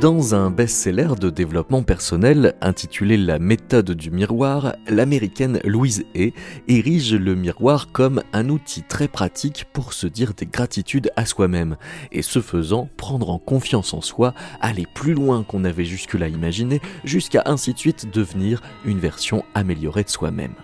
Dans un best-seller de développement personnel intitulé La méthode du miroir, l'américaine Louise Hay érige le miroir comme un outil très pratique pour se dire des gratitudes à soi-même et ce faisant prendre en confiance en soi, aller plus loin qu'on avait jusque-là imaginé, jusqu'à ainsi de suite devenir une version améliorée de soi-même.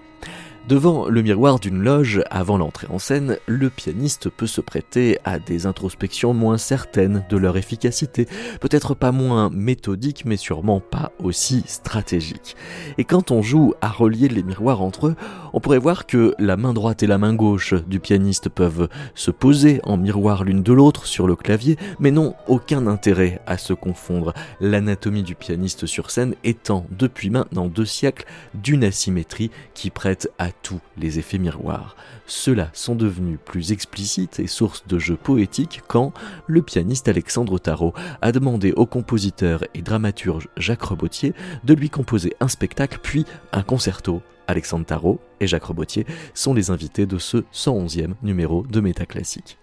Devant le miroir d'une loge, avant l'entrée en scène, le pianiste peut se prêter à des introspections moins certaines de leur efficacité, peut-être pas moins méthodiques, mais sûrement pas aussi stratégiques. Et quand on joue à relier les miroirs entre eux, on pourrait voir que la main droite et la main gauche du pianiste peuvent se poser en miroir l'une de l'autre sur le clavier, mais n'ont aucun intérêt à se confondre, l'anatomie du pianiste sur scène étant depuis maintenant deux siècles d'une asymétrie qui prête à tous les effets miroirs. Ceux-là sont devenus plus explicites et source de jeux poétiques quand le pianiste Alexandre Tarot a demandé au compositeur et dramaturge Jacques Robotier de lui composer un spectacle puis un concerto. Alexandre Tarot et Jacques Robotier sont les invités de ce 111e numéro de Métaclassique.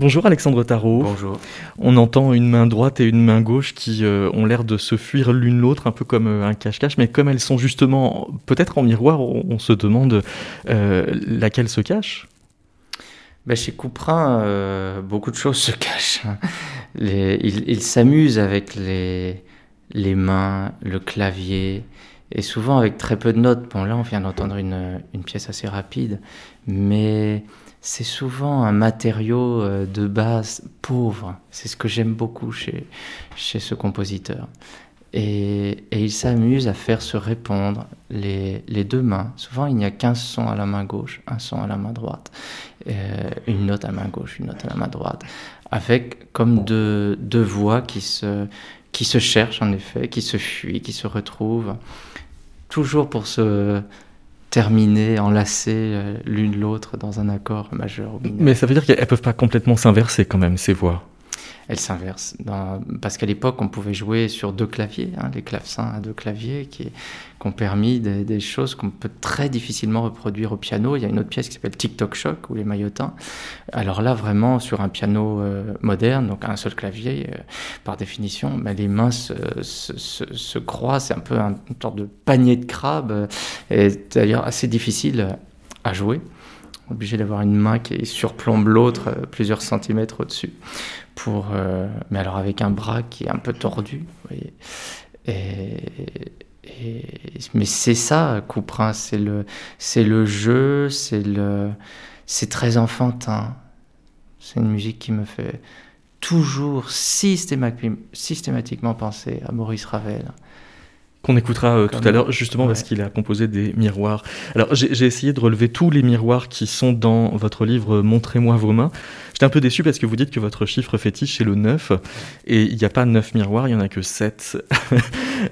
Bonjour Alexandre Tarot. Bonjour. On entend une main droite et une main gauche qui euh, ont l'air de se fuir l'une l'autre, un peu comme euh, un cache-cache, mais comme elles sont justement peut-être en miroir, on, se demande euh, laquelle se cache. Ben, chez Couperin, beaucoup de choses se cachent. il, s'amuse avec les, les mains, le clavier, et souvent avec très peu de notes. Bon, là, on vient d'entendre une, une pièce assez rapide, mais c'est souvent un matériau euh, de base pauvre. C'est ce que j'aime beaucoup chez, chez ce compositeur. Et, il s'amuse à faire se répondre les, les deux mains. Souvent, il n'y a qu'un son à la main gauche, un son à la main droite, euh, une note à la main gauche, une note à la main droite, avec comme deux, deux voix qui se, qui se cherchent en effet, qui se fuient, qui se retrouvent, toujours pour se terminer, enlacer euh, l'une l'autre dans un accord majeur ou mineur. Mais ça veut dire qu'elles peuvent pas complètement s'inverser quand même, ces voix elle s'inverse. Parce qu'à l'époque, on pouvait jouer sur deux claviers, hein, les clavecins à deux claviers, qui, ont permis des, choses qu'on peut très difficilement reproduire au piano. Il y a une autre pièce qui s'appelle TikTok Shock ou les maillotins. Alors là, vraiment, sur un piano euh, moderne, donc un seul clavier, euh, par définition, ben, les mains se, se, croisent. C'est un peu un, une sorte de panier de crabe, euh, et d'ailleurs assez difficile à jouer obligé d'avoir une main qui surplombe l'autre plusieurs centimètres au-dessus pour mais alors avec un bras qui est un peu tordu voyez. mais c'est ça, Couperin, c'est le, c'est le jeu, c'est le, c'est très enfantin. C'est une musique qui me fait toujours systématiquement penser à Maurice Ravel qu'on écoutera euh, tout à l'heure, justement parce qu'il a composé des miroirs. Alors j'ai essayé de relever tous les miroirs qui sont dans votre livre Montrez-moi vos mains. J'étais un peu déçu parce que vous dites que votre chiffre fétiche c'est le 9, et il n'y a pas 9 miroirs, il n'y en a que 7.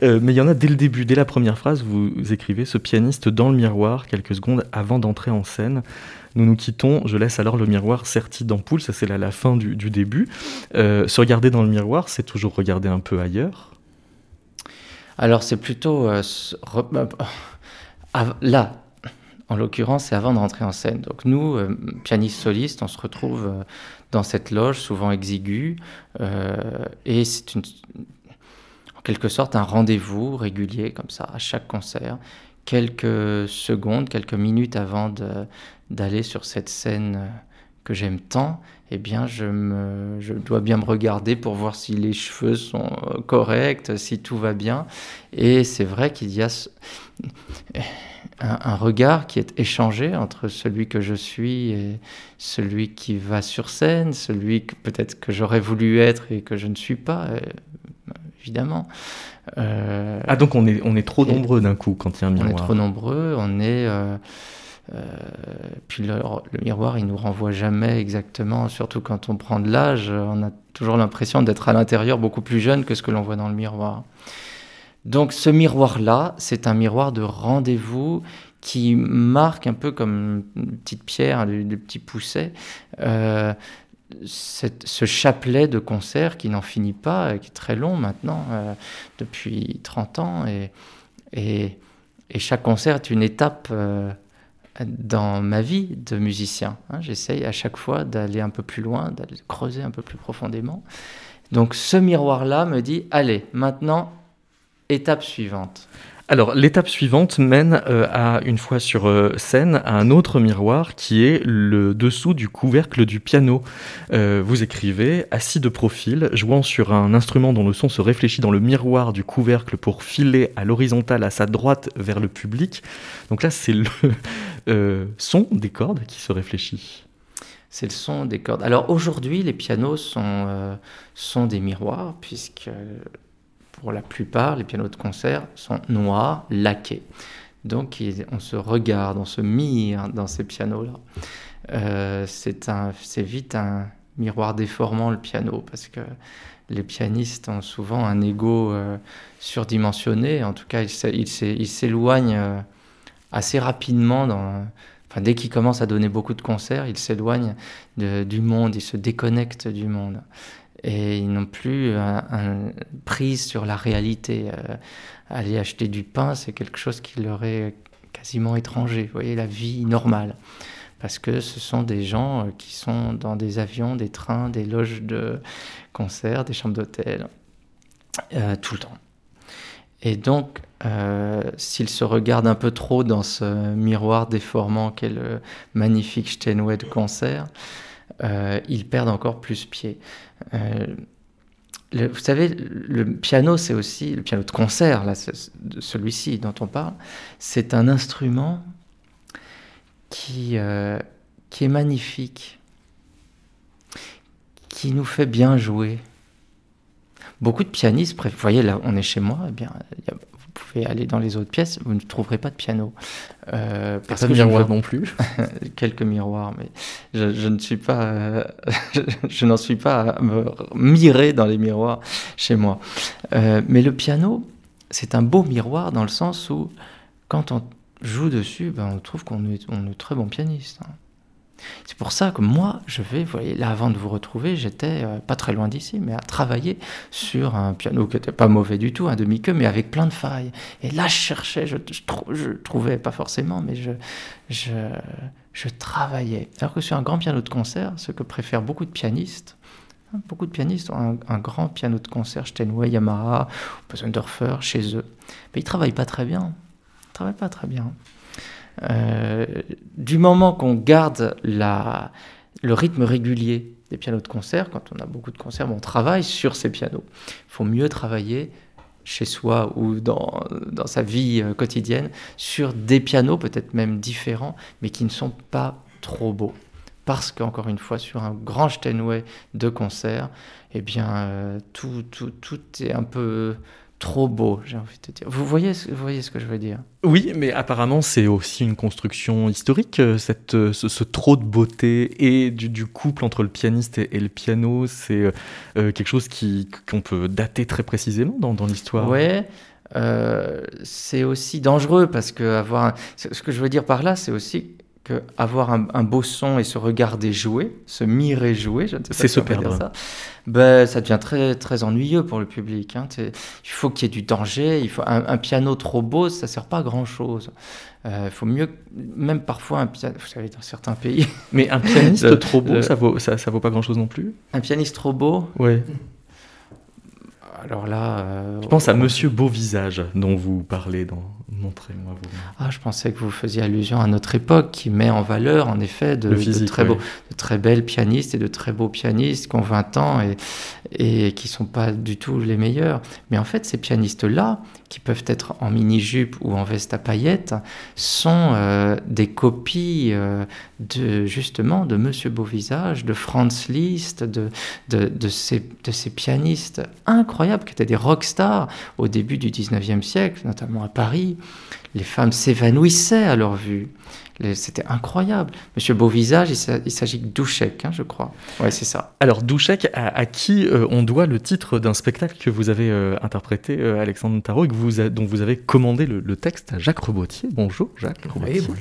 Euh, mais il y en a dès le début, dès la première phrase, vous écrivez ce pianiste dans le miroir quelques secondes avant d'entrer en scène. Nous nous quittons, je laisse alors le miroir serti d'ampoule, ça c'est la, fin du, début. Euh, se regarder dans le miroir, c'est toujours regarder un peu ailleurs alors c'est plutôt euh, euh, là, en l'occurrence, c'est avant de rentrer en scène. Donc nous, euh, pianistes solistes, on se retrouve dans cette loge, souvent exiguë, et c'est en quelque sorte un rendez-vous régulier comme ça à chaque concert, quelques secondes, quelques minutes avant d'aller sur cette scène que j'aime tant, eh bien, je, me, je dois bien me regarder pour voir si les cheveux sont euh, corrects, si tout va bien. Et c'est vrai qu'il y a un, regard qui est échangé entre celui que je suis et celui qui va sur scène, celui que peut-être que j'aurais voulu être et que je ne suis pas, euh, évidemment. Euh, ah donc on est, on est trop nombreux d'un coup quand il y a un miroir. On est trop nombreux, on est... Euh, puis le, miroir, il nous renvoie jamais exactement, surtout quand on prend de l'âge, on a toujours l'impression d'être à l'intérieur beaucoup plus jeune que ce que l'on voit dans le miroir. Donc ce miroir-là, c'est un miroir de rendez-vous qui marque un peu comme une petite pierre, des, petits poussets, euh, ce chapelet de concert qui n'en finit pas, qui est très long maintenant, euh, depuis 30 ans. Et, chaque concert est une étape dans ma vie de musicien. Hein. J'essaye à chaque fois d'aller un peu plus loin, d'aller creuser un peu plus profondément. Donc ce miroir-là me dit, allez, maintenant, étape suivante. Alors, l'étape suivante mène euh, à, une fois sur euh, scène, à un autre miroir qui est le dessous du couvercle du piano. Euh, vous écrivez, assis de profil, jouant sur un instrument dont le son se réfléchit dans le miroir du couvercle pour filer à l'horizontale à sa droite vers le public. Donc là, c'est le son des cordes qui se réfléchit. C'est le son des cordes. Alors aujourd'hui, les pianos sont, sont des miroirs, puisque pour la plupart, les pianos de concert sont noirs, laqués. Donc on se regarde, on se mire dans ces pianos-là. Euh, c'est vite un miroir déformant le piano parce que les pianistes ont souvent un ego euh, surdimensionné. En tout cas, ils s'éloignent euh, assez rapidement. dès qu'ils commencent à donner beaucoup de concerts, ils s'éloignent du monde, ils se déconnectent du monde et ils n'ont plus un, prise sur la réalité. Euh, aller acheter du pain, c'est quelque chose qui leur est quasiment étranger. Vous voyez, la vie normale. Parce que ce sont des gens euh, qui sont dans des avions, des trains, des loges de concert, des chambres d'hôtel, euh, tout le temps. Et donc, s'ils se regardent un peu trop dans ce miroir déformant qu'est le magnifique Steinway de concert, ils perdent encore plus pied. Euh, vous savez, le piano, c'est aussi, le piano de concert, celui-ci dont on parle, c'est un instrument qui, euh, qui est magnifique, qui nous fait bien jouer. Beaucoup de pianistes, vous voyez, là, on est chez moi, eh bien, il y a pouvez aller dans les autres pièces, vous ne trouverez pas de piano. Euh, parce pas de miroir non plus. Quelques miroirs, mais je, ne suis pas, je, n'en suis pas à me mirer dans les miroirs chez moi. Euh, mais le piano, c'est un beau miroir dans le sens où quand on joue dessus, ben, on trouve qu'on est, on est très bon pianiste. Hein. C'est pour ça que moi, je vais, vous voyez, là avant de vous retrouver, j'étais euh, pas très loin d'ici, mais à travailler sur un piano qui n'était pas mauvais du tout, un demi-queue, mais avec plein de failles. Et là, je cherchais, je, trouvais pas forcément, mais je, je, travaillais. Alors que sur un grand piano de concert, ce que préfèrent beaucoup de pianistes, hein, Beaucoup de pianistes ont un, grand piano de concert, Steinway, Yamaha, Zondorfer, chez eux. Mais ils travaillent pas très bien. Ils travaillent pas très bien. Euh, du moment qu'on garde le rythme régulier des pianos de concert, quand on a beaucoup de concerts, on travaille sur ces pianos. Il faut mieux travailler chez soi ou dans, sa vie euh, quotidienne sur des pianos peut-être même différents, mais qui ne sont pas trop beaux. Parce qu'encore une fois, sur un grand Steinway de concert, eh bien, euh, tout est un peu trop beau, j'ai envie de dire. Vous voyez, vous voyez ce que je veux dire? Oui, mais apparemment c'est aussi une construction historique, euh, cette, euh, ce, trop de beauté et du, couple entre le pianiste et, le piano, c'est euh, quelque chose qu'on peut dater très précisément dans, dans l'histoire. Oui, c'est aussi dangereux parce que avoir, ce que je veux dire par là, c'est aussi avoir un, un, beau son et se regarder jouer, se mirer jouer, je ne sais pas si se perdre. Dire ça, ben, ça devient très, très ennuyeux pour le public. Hein. Il faut qu'il y ait du danger, il faut un, piano trop beau, ça ne sert pas à grand-chose. Il euh, faut mieux, même parfois un piano, vous savez, dans certains pays. Mais un pianiste trop beau, ça vaut, ça, ça vaut pas grand-chose non plus? Un pianiste trop beau? Ouais. Alors là. Euh, je pense à Monsieur Beau Visage dont vous parlez dans Montrez-moi vos mains. Ah, je pensais que vous faisiez allusion à notre époque qui met en valeur, en effet, de, très, beaux, de très belles pianistes et de très beaux pianistes qui ont 20 ans et, et qui sont pas du tout les meilleurs. Mais en fait, ces pianistes-là, qui peuvent être en mini-jupe ou en veste à paillettes, sont euh, des copies euh, de, justement de Monsieur Beauvisage, de Franz Liszt, de, de, ces, de ces pianistes incroyables qui étaient des rockstars au début du 19e siècle, notamment à Paris. Les femmes s'évanouissaient à leur vue. C'était incroyable. Monsieur Beauvisage, il s'agit de Douchek, hein, je crois. Ouais, c'est ça. Alors, Douchek, à, qui euh, on doit le titre d'un spectacle que vous avez euh, interprété, euh, Alexandre Tarot, et que vous dont vous avez commandé le, texte à Jacques Rebotier. Bonjour, Jacques Oui, bonjour.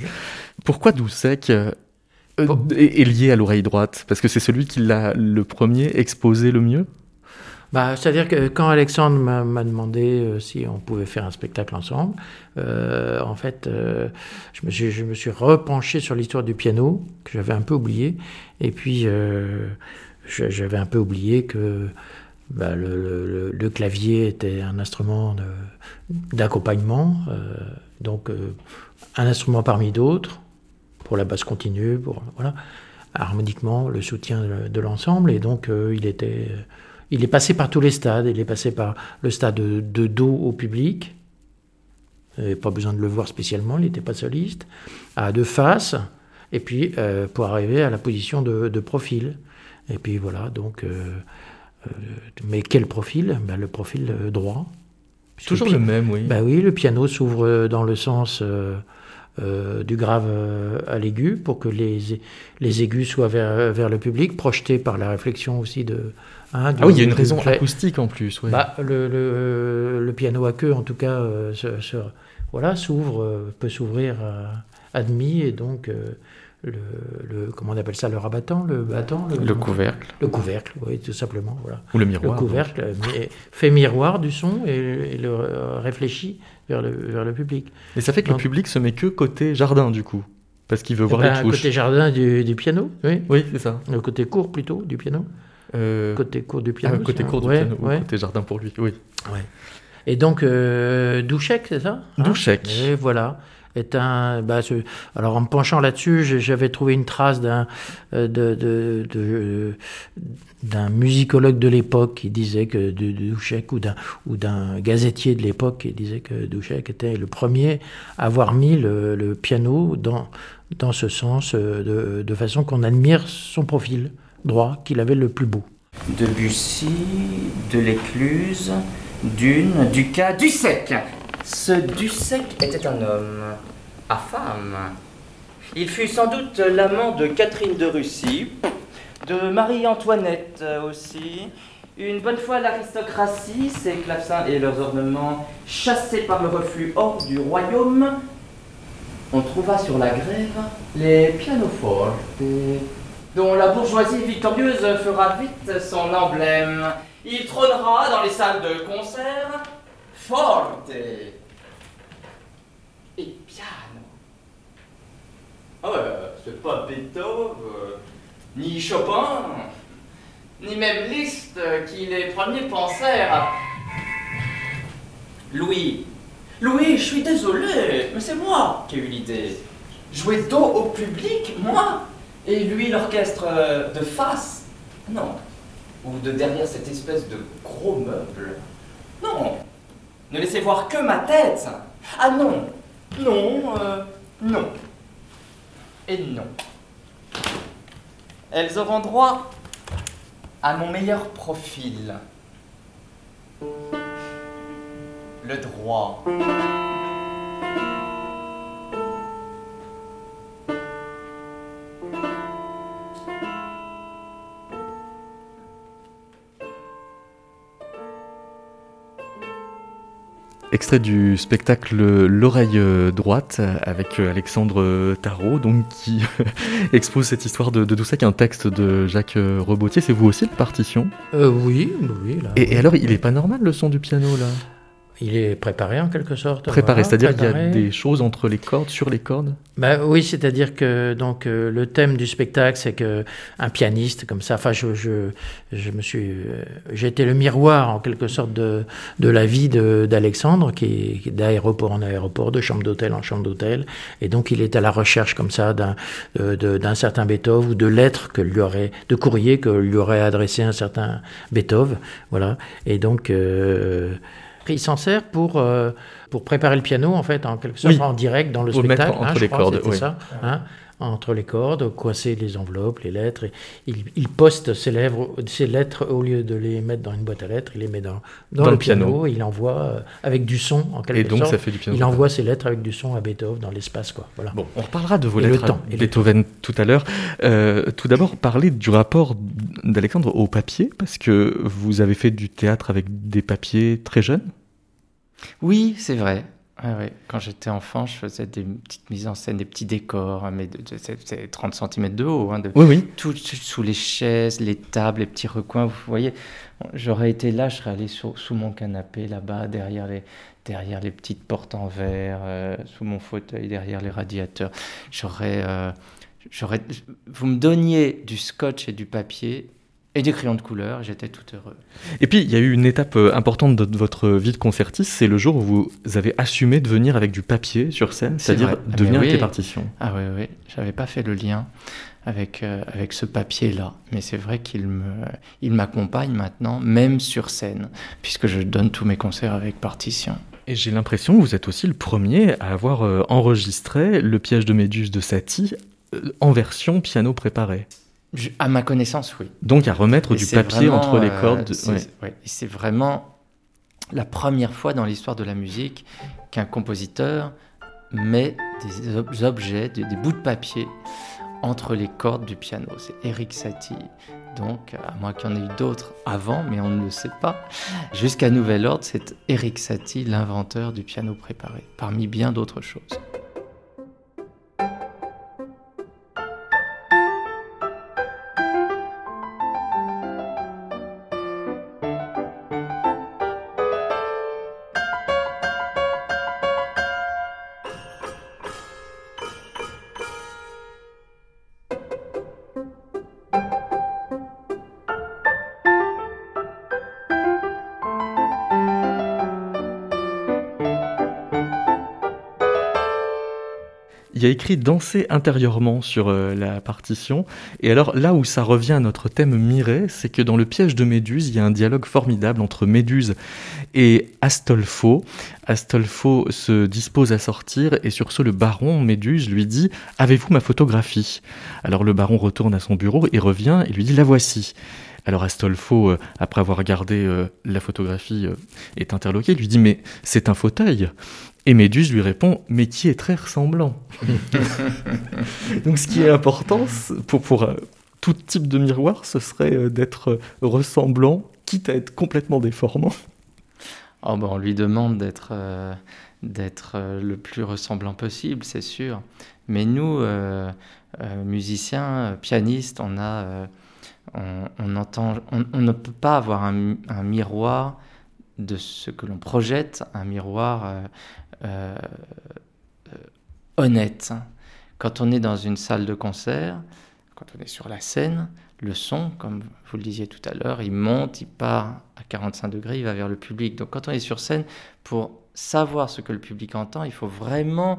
Pourquoi Doucek est, lié à l'oreille droite? Parce que c'est celui qui l'a le premier exposé le mieux? Bah, C'est-à-dire que quand Alexandre m'a demandé euh, si on pouvait faire un spectacle ensemble, euh, en fait, euh, je, me suis, je, repenché sur l'histoire du piano, que j'avais un peu oublié, et puis j'avais un peu oublié que bah, le, le, clavier était un instrument d'accompagnement, donc un instrument parmi d'autres, pour la basse continue, pour voilà, harmoniquement le soutien de l'ensemble, et donc il était il est passé par tous les stades. Il est passé par le stade de, dos au public. pas besoin de le voir spécialement, il n'était pas soliste. À de face, et puis euh, pour arriver à la position de, profil. Et puis voilà, donc. Euh, euh, mais quel profil? Ben, Le profil droit. Toujours le, même, oui. Ben oui, le piano s'ouvre dans le sens du grave à l'aigu pour que les, les aigus soient vers, vers le public, projetés par la réflexion aussi de, Hein, ah oui, il y a une raison acoustique en plus. Bah, le, le, le, piano à queue, en tout cas, euh, voilà, s'ouvre, euh, peut s'ouvrir à, demi, et donc euh, le, comment on appelle ça, le rabattant, le battant, le, couvercle. Le couvercle, oui, tout simplement, voilà. Ou le miroir. Le couvercle fait miroir du son et, le réfléchit vers le, vers le public. Et ça fait que le public se met que côté jardin, du coup parce qu'il veut voir eh les ben, touches. Côté jardin du, du piano, oui. Oui, c'est ça. Le côté court plutôt du piano. Euh, côté court du piano. Ah, côté court du piano, côté jardin pour lui, oui. Et donc, euh, Douchek, c'est ça hein? Douchek. Et voilà. Bah, alors en me penchant là-dessus, j'avais trouvé une trace d'un euh, d'un musicologue de l'époque qui disait que Douchek ou d'un ou d'un gazetier de l'époque qui disait que Douchek était le premier à avoir mis le, piano dans ce sens euh, de, de façon qu'on admire son profil droit qu'il avait le plus beau. Debussy, de l'Écluse, Dune, Ducas, Dussec. Ce Dussec était un homme à femme. Il fut sans doute l'amant de Catherine de Russie, de Marie-Antoinette aussi. Une bonne fois l'aristocratie, ses clavecins et leurs ornements chassés par le reflux hors du royaume, on trouva sur la grève les pianofortes, dont la bourgeoisie victorieuse fera vite son emblème. Il trônera dans les salles de concert forte et piano. Ah ouais, c'est pas Beethoven, ni Chopin, ni même Liszt qui les premiers pensèrent. Louis, Louis, je suis désolé, mais c'est moi qui ai eu l'idée. Jouer dos au public, moi Et lui, l'orchestre euh, de face Non. Ou de derrière cette espèce de gros meuble Non. Ne laissez voir que ma tête Ah non Non, euh, non. Et non. Elles auront droit à mon meilleur profil le droit. Extrait du spectacle L'oreille droite avec Alexandre Tarot, donc qui expose cette histoire de, de Doucet, un texte de Jacques Rebotier. C'est vous aussi la partition? Euh, Oui, oui. Là, et, et, alors, il est pas normal le son du piano là? Il est préparé en quelque sorte. Préparé, c'est-à-dire qu'il y a des choses entre les cordes, sur les cordes ben, Oui, c'est-à-dire que donc, euh, le thème du spectacle, c'est qu'un pianiste comme ça, enfin, je, je, je me suis. Euh, j'ai été le miroir en quelque sorte de, de la vie d'Alexandre, qui est d'aéroport en aéroport, de chambre d'hôtel en chambre d'hôtel. Et donc, il est à la recherche comme ça d'un d'un certain Beethoven ou de lettres que lui aurait. de courrier que lui aurait adressé un certain Beethoven. Voilà. Et donc. Euh, il s'en sert pour, euh, pour préparer le piano, en fait, en quelque sorte, en direct dans le spectacle. Mettre entre hein, les cordes, oui. ça. Hein, entre les cordes, coincer les enveloppes, les lettres. Et il, poste ses, lèvres, ses lettres, au lieu de les mettre dans une boîte à lettres, il les met dans, dans, le, piano. il envoie euh, avec du son, en quelque et donc, sorte. Ça fait du piano il envoie ses lettres avec du son à Beethoven dans l'espace. Quoi. Voilà. Bon, on reparlera de vos lettres à Beethoven tout à l'heure. Euh, tout d'abord, parler du rapport d'Alexandre au papier, parce que vous avez fait du théâtre avec des papiers très jeunes. Oui, c'est vrai. Quand j'étais enfant, je faisais des petites mises en scène, des petits décors, hein, mais c'est 30 cm de haut. Hein, de, oui, oui. Tout sous les chaises, les tables, les petits recoins. Vous voyez, j'aurais été là, je serais allé sous, mon canapé, là-bas, derrière les, derrière les petites portes en verre, euh, sous mon fauteuil, derrière les radiateurs. J'aurais. Euh, j'aurais, vous me donniez du scotch et du papier, et des crayons de couleur, j'étais tout heureux. Et puis, il y a eu une étape euh, importante de votre vie de concertiste, c'est le jour où vous avez assumé de venir avec du papier sur scène, c'est-à-dire de venir avec les partitions. Ah oui, oui, j'avais pas fait le lien avec, euh, avec ce papier-là, mais c'est vrai qu'il me, il m'accompagne maintenant, même sur scène, puisque je donne tous mes concerts avec partition. Et j'ai l'impression que vous êtes aussi le premier à avoir euh, enregistré le piège de Méduse de Satie en version piano préparé à ma connaissance, oui. Donc à remettre du papier entre les cordes. Euh, c'est vraiment la première fois dans l'histoire de la musique qu'un compositeur met des objets, des, bouts de papier entre les cordes du piano. C'est Eric Satie. Donc, à moins qu'il y en ait eu d'autres avant, mais on ne le sait pas. Jusqu'à nouvel ordre, c'est Eric Satie, l'inventeur du piano préparé, parmi bien d'autres choses. Il y a écrit danser intérieurement sur euh, la partition. Et alors là où ça revient à notre thème miré, c'est que dans le piège de Méduse, il y a un dialogue formidable entre Méduse et Astolfo. Astolfo se dispose à sortir et sur ce le baron Méduse lui dit Avez-vous ma photographie? Alors le baron retourne à son bureau et revient et lui dit La voici. Alors Astolfo, euh, après avoir regardé euh, la photographie, est interloqué, lui dit Mais c'est un fauteuil. Et Méduse lui répond Mais qui est très ressemblant? Donc ce qui est important pour, pour euh, tout type de miroir, ce serait euh, d'être ressemblant, quitte à être complètement déformant. ben, On lui demande d'être d'être le plus ressemblant possible, c'est sûr. Mais nous, musiciens, pianistes, on a on, entend, on, ne peut pas avoir un, miroir de ce que l'on projette, un miroir euh, euh, honnête. Quand on est dans une salle de concert, quand on est sur la scène, le son, comme vous le disiez tout à l'heure, il monte, il part à 45 degrés, il va vers le public. Donc quand on est sur scène, pour savoir ce que le public entend, il faut vraiment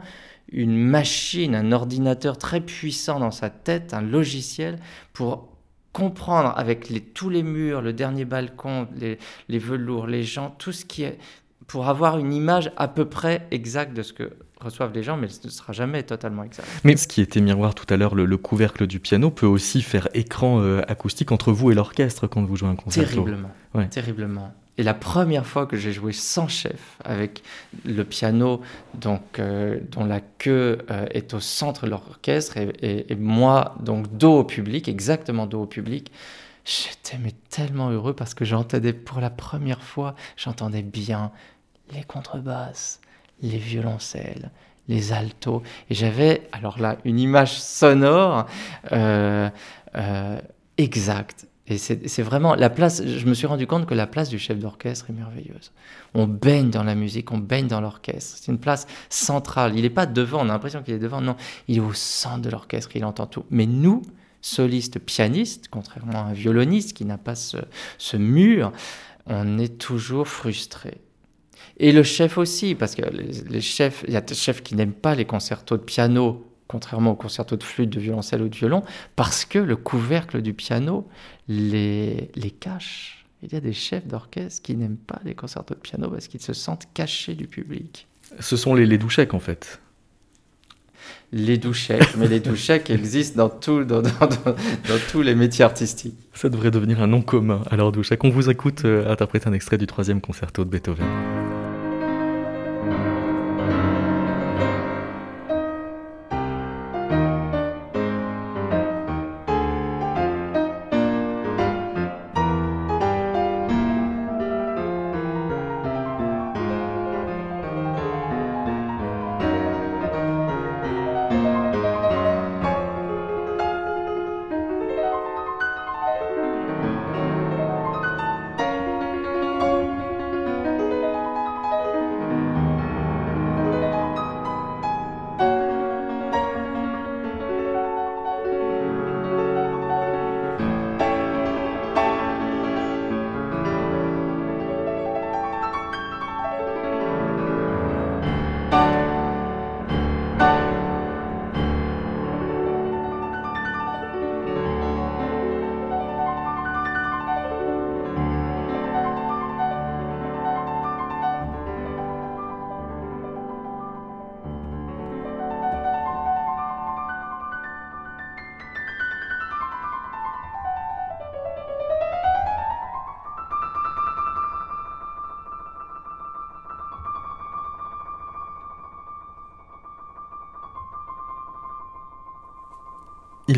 une machine, un ordinateur très puissant dans sa tête, un logiciel pour comprendre avec tous les murs, le dernier balcon, les, velours, les gens, tout ce qui est pour avoir une image à peu près exacte de ce que reçoivent les gens, mais ce ne sera jamais totalement exact. Mais ce qui était miroir tout à l'heure, le, couvercle du piano peut aussi faire écran euh, acoustique entre vous et l'orchestre quand vous jouez un concert. Terriblement, terriblement. Et la première fois que j'ai joué sans chef, avec le piano donc, euh, dont la queue euh, est au centre de l'orchestre, et, moi, donc dos au public, exactement dos au public, j'étais tellement heureux parce que j'entendais pour la première fois, j'entendais bien les contrebasses, les violoncelles, les altos, et j'avais alors là une image sonore euh, exacte et c'est vraiment la place, je me suis rendu compte que la place du chef d'orchestre est merveilleuse. On baigne dans la musique, on baigne dans l'orchestre. C'est une place centrale. Il n'est pas devant, on a l'impression qu'il est devant. Non, il est au centre de l'orchestre, il entend tout. Mais nous, solistes, pianistes, contrairement à un violoniste qui n'a pas ce, ce mur, on est toujours frustré. Et le chef aussi, parce que les, chefs, il y a des chefs qui n'aiment pas les concertos de piano contrairement au concerto de flûte, de violoncelle ou de violon, parce que le couvercle du piano les, les cache. Il y a des chefs d'orchestre qui n'aiment pas les concertos de piano parce qu'ils se sentent cachés du public. Ce sont les, les douchèques en fait. Les douchèques, mais les douchèques existent dans, tout, dans, dans, dans, tous les métiers artistiques. Ça devrait devenir un nom commun. Alors douchèque, on vous écoute euh, interpréter un extrait du troisième concerto de Beethoven.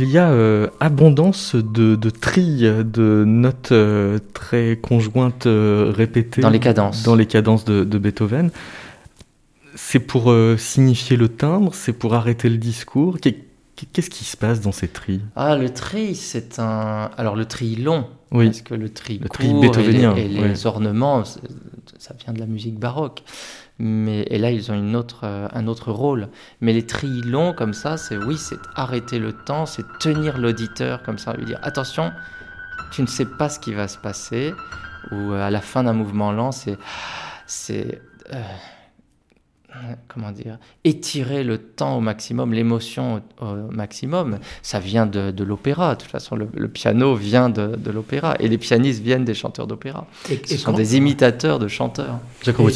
Il y a euh, abondance de, de trilles, de notes euh, très conjointes euh, répétées. Dans les cadences. Dans les cadences de, Beethoven. C'est pour signifier le timbre, c'est pour arrêter le discours. Qu'est-ce qui se passe dans ces trilles? Ah, le tri, c'est un. Alors, le tri long. Oui. Parce que le tri le court beethovenien, et les, ornements, ça vient de la musique baroque mais et là ils ont une autre, euh, un autre rôle. Mais les trilles longs comme ça, c'est oui, c'est arrêter le temps, c'est tenir l'auditeur comme ça, lui dire attention, tu ne sais pas ce qui va se passer. Ou euh, à la fin d'un mouvement lent, c'est c'est euh, comment dire, étirer le temps au maximum, l'émotion au, maximum. Ça vient de, l'opéra. De toute façon, le, piano vient de, l'opéra et les pianistes viennent des chanteurs d'opéra. Ce sont des imitateurs de chanteurs.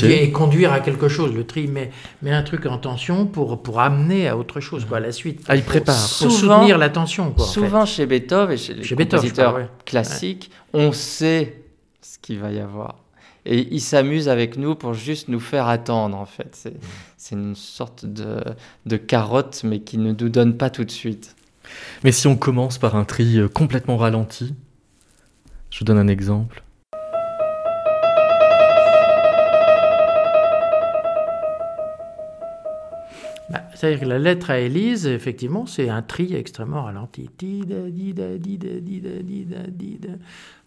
Et, conduire à quelque chose. Le tri met, met un truc en tension pour, pour amener à autre chose, quoi, à la suite. Ah, il prépare. Pour, soutenir l'attention. Souvent chez Beethoven et chez les compositeurs classiques, on sait ce qu'il va y avoir et ils s'amusent avec nous pour juste nous faire attendre en fait. C'est une sorte de, carotte mais qui ne nous donne pas tout de suite. Mais si on commence par un tri euh, complètement ralenti, je vous donne un exemple. Bah, c'est-à-dire que la lettre à Élise, effectivement, c'est un tri extrêmement ralenti.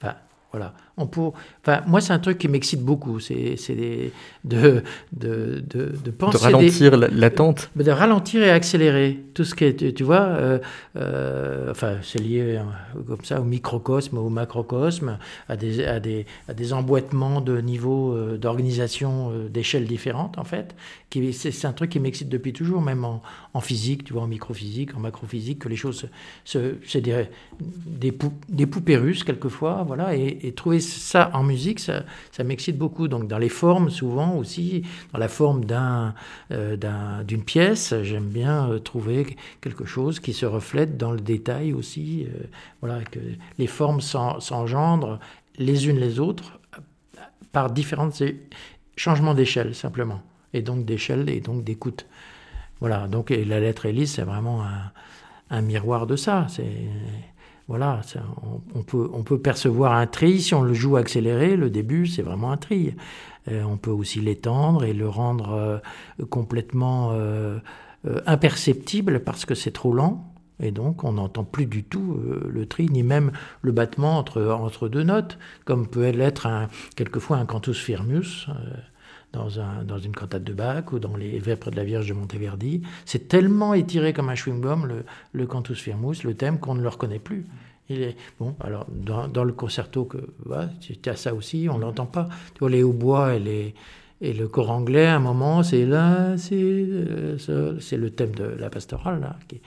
Enfin, voilà. On peut, enfin, moi, c'est un truc qui m'excite beaucoup. C'est de, de, de, de penser. De ralentir l'attente. De, ralentir et accélérer. Tout ce qui est, tu, vois, euh, euh, enfin, c'est lié euh, comme ça au microcosme, au macrocosme, à des, à des, à des emboîtements de niveaux d'organisation d'échelles différentes, en fait. C'est un truc qui m'excite depuis toujours, même en, en, physique, tu vois, en microphysique, en macrophysique, que les choses. C'est des, des, des, poupées russes, quelquefois, voilà, et, et trouver ça en musique, ça, m'excite beaucoup. Donc dans les formes, souvent aussi, dans la forme euh, d'une pièce, j'aime bien euh, trouver quelque chose qui se reflète dans le détail aussi. Euh, voilà, que les formes s'engendrent les unes les autres par différents changements d'échelle simplement. Et donc d'échelle et donc d'écoute. Voilà, donc la lettre Élise, c'est vraiment un, un, miroir de ça. C'est voilà, on, peut, on peut percevoir un tri si on le joue accéléré. Le début, c'est vraiment un tri. Euh, on peut aussi l'étendre et le rendre euh, complètement euh, imperceptible parce que c'est trop lent. Et donc, on n'entend plus du tout le tri, ni même le battement entre, entre deux notes, comme peut l'être quelquefois un cantus firmus dans, un, dans, une cantate de Bach ou dans les Vêpres de la Vierge de Monteverdi. C'est tellement étiré comme un chewing-gum, le, le, cantus firmus, le thème, qu'on ne le reconnaît plus. Il est, bon, alors, dans, dans le concerto, que, voilà, tu as ça aussi, on ne l'entend pas. Tu vois, les hautbois et, les, et le cor anglais, à un moment, c'est là, c'est euh, c'est le thème de la pastorale, là, qui est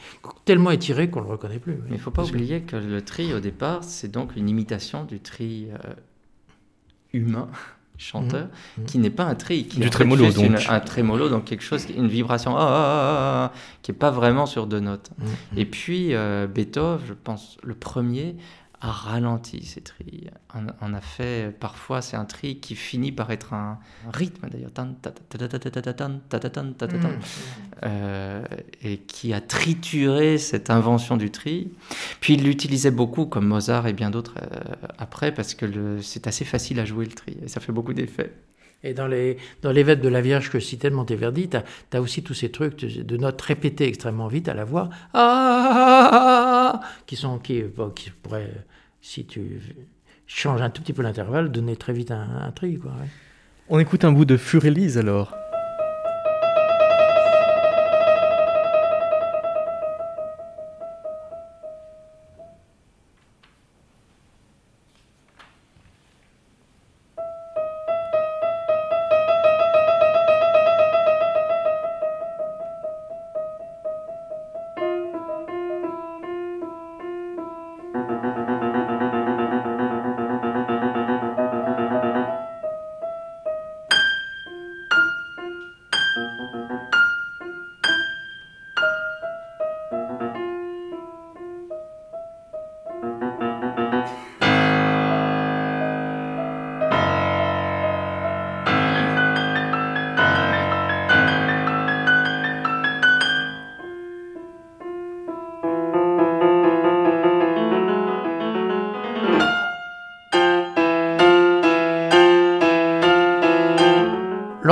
tellement étiré qu'on ne le reconnaît plus. Mais il ne faut pas oublier que le tri, au départ, c'est donc une imitation du tri euh, humain chanteur, mmh. Mmh. qui n'est pas un tri, qui du trémolo donc. un trémolo, donc quelque chose, une vibration ah, ah, ah, qui est pas vraiment sur deux notes. Mmh. Et puis euh, Beethoven, je pense le premier, a ralenti ces tris. On, a fait, parfois, c'est un tri qui finit par être un, rythme d'ailleurs, et qui a trituré cette invention du tri. Puis il l'utilisait beaucoup, comme Mozart et bien d'autres après, parce que c'est assez facile à jouer le tri, et ça fait beaucoup d'effets. Et dans les, dans les de la Vierge que de Monteverdi, tu as, aussi tous ces trucs de, notes répétées extrêmement vite à la voix, ah, qui sont, qui, qui pourraient si tu changes un tout petit peu l'intervalle, donner très vite un, un tri. Quoi, On écoute un bout de Furélise alors.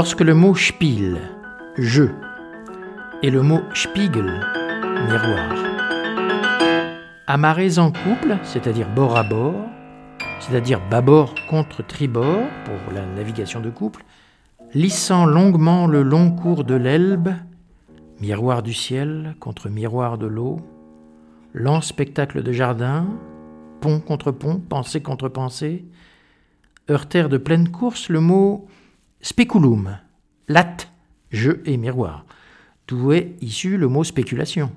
Lorsque le mot Spiel, jeu, et le mot Spiegel, miroir, amarrés en couple, c'est-à-dire bord à bord, c'est-à-dire bâbord contre tribord pour la navigation de couple, lissant longuement le long cours de l'Elbe, miroir du ciel contre miroir de l'eau, lent spectacle de jardin, pont contre pont, pensée contre pensée, heurtèrent de pleine course le mot Speculum, lat, jeu et miroir, d'où est issu le mot spéculation.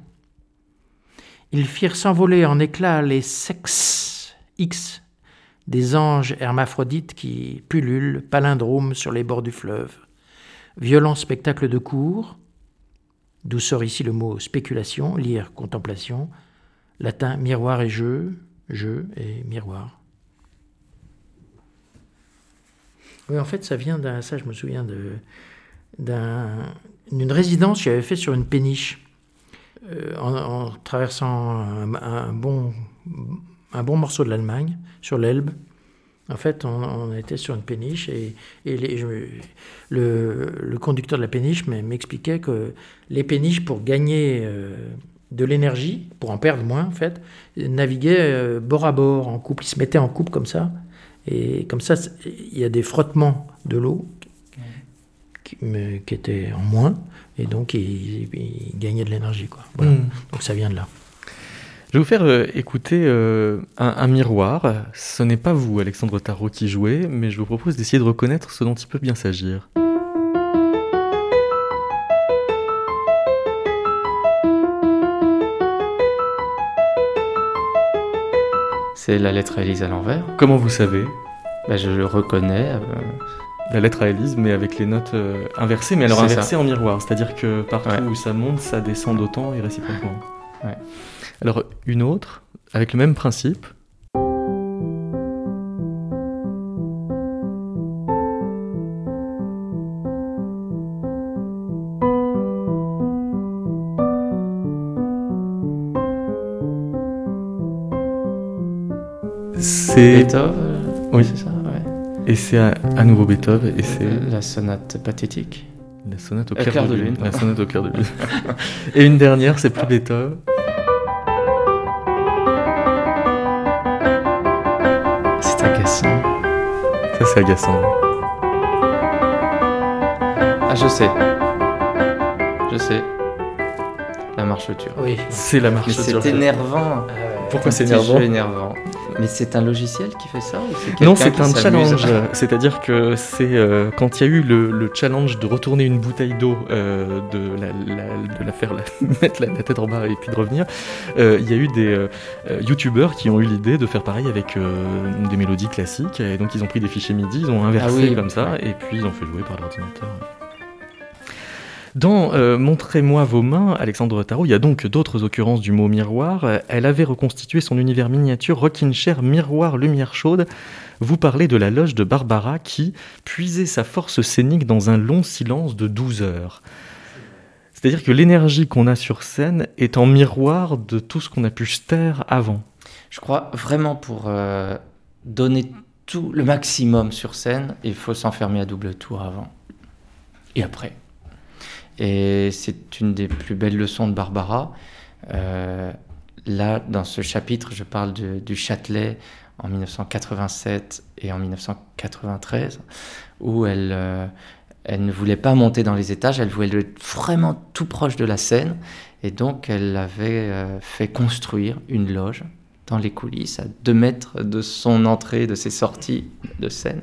Ils firent s'envoler en éclats les sex, X, des anges hermaphrodites qui pullulent, palindromes sur les bords du fleuve. Violent spectacle de cours, d'où sort ici le mot spéculation, lire contemplation, latin miroir et jeu, jeu et miroir. Oui, en fait, ça vient d'un. Ça, je me souviens d'une résidence que j'avais fait sur une péniche. Euh, en, traversant un, bon, morceau de l'Allemagne, sur l'Elbe, En fait, on, était sur une péniche et, le, conducteur de la péniche m'expliquait que les péniches, pour gagner euh, de l'énergie, pour en perdre moins en fait, naviguaient euh, bord à bord, en couple. Ils se mettaient en couple comme ça. Et comme ça, il y a des frottements de l'eau qui, étaient en moins. Et donc, ils, gagnaient de l'énergie. Hmm. Donc, ça vient de là. Je vais vous faire euh, écouter euh, un, miroir. Ce n'est pas vous, Alexandre Tarot, qui jouez, mais je vous propose d'essayer de reconnaître ce dont il peut bien s'agir. C'est la lettre à Élise à l'envers. Comment vous savez? Bah, Je le reconnais. Euh, la lettre à Élise, mais avec les notes inversées, mais alors inversées en miroir. C'est-à-dire que partout où ça monte, ça descend d'autant et réciproquement. Ouais. Alors une autre, avec le même principe. C'est Beethoven. Oui, c'est ça. Ouais. Et c'est à, nouveau Beethoven et c'est la sonate pathétique. La sonate au euh, clair, de, lune. La sonate au clair de lune. et une dernière, c'est plus Beethoven. Ça, c'est agaçant. Ah, je sais. Je sais. La marche turque. Oui. C'est la marche turque. C'est énervant. Pourquoi c'est énervant? énervant mais c'est un logiciel qui fait ça Non, c'est un challenge. C'est-à-dire que c'est euh, quand il y a eu le, challenge de retourner une bouteille d'eau, euh, de, la, faire mettre la, tête en bas et puis de revenir, euh, il y a eu des youtubeurs qui ont eu l'idée de faire pareil avec des mélodies classiques. Et donc ils ont pris des fichiers MIDI, ils ont inversé ah comme ça, et puis ils ont fait jouer par l'ordinateur. Dans euh, Montrez-moi vos mains, Alexandre Tarot, il y a donc d'autres occurrences du mot miroir. Elle avait reconstitué son univers miniature Rockin' Chair Miroir Lumière Chaude. Vous parlez de la loge de Barbara qui puisait sa force scénique dans un long silence de 12 heures. C'est-à-dire que l'énergie qu'on a sur scène est en miroir de tout ce qu'on a pu se taire avant. Je crois vraiment pour euh, donner tout le maximum sur scène, il faut s'enfermer à double tour avant et après. Et c'est une des plus belles leçons de Barbara. Euh, là, dans ce chapitre, je parle du Châtelet en 1987 et en 1993, où elle, euh, elle ne voulait pas monter dans les étages, elle voulait être vraiment tout proche de la scène, et donc elle avait euh, fait construire une loge dans les coulisses, à deux mètres de son entrée, de ses sorties de scène.